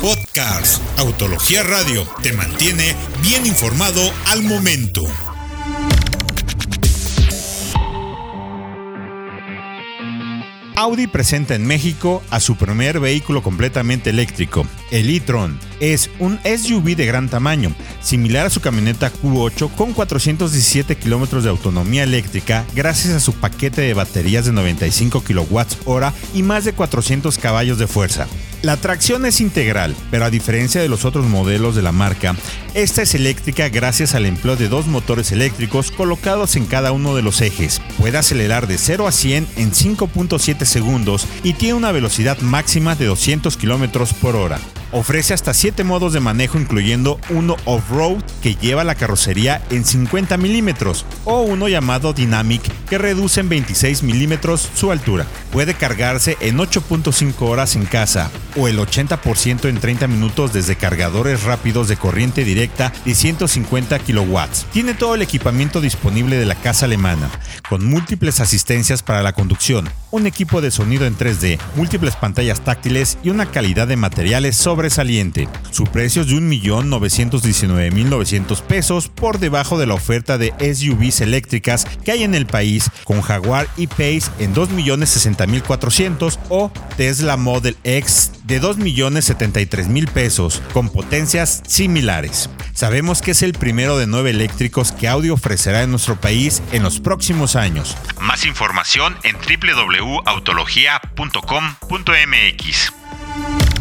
Podcast Autología Radio te mantiene bien informado al momento. Audi presenta en México a su primer vehículo completamente eléctrico, el e-tron. Es un SUV de gran tamaño, similar a su camioneta Q8 con 417 kilómetros de autonomía eléctrica gracias a su paquete de baterías de 95 kWh y más de 400 caballos de fuerza. La tracción es integral, pero a diferencia de los otros modelos de la marca, esta es eléctrica gracias al empleo de dos motores eléctricos colocados en cada uno de los ejes. Puede acelerar de 0 a 100 en 5.7 segundos y tiene una velocidad máxima de 200 km por hora. Ofrece hasta 7 modos de manejo incluyendo uno off-road que lleva la carrocería en 50 milímetros o uno llamado Dynamic que reduce en 26 milímetros su altura. Puede cargarse en 8.5 horas en casa o el 80% en 30 minutos desde cargadores rápidos de corriente directa de 150 kilowatts. Tiene todo el equipamiento disponible de la casa alemana, con múltiples asistencias para la conducción, un equipo de sonido en 3D, múltiples pantallas táctiles y una calidad de materiales sobresaliente. Su precio es de 1.919.900 pesos por debajo de la oferta de SUVs eléctricas que hay en el país con Jaguar E-Pace en 2.060.400 o Tesla Model X de 2.073.000 pesos con potencias similares. Sabemos que es el primero de nueve eléctricos que Audi ofrecerá en nuestro país en los próximos años. Más información en www.autologia.com.mx.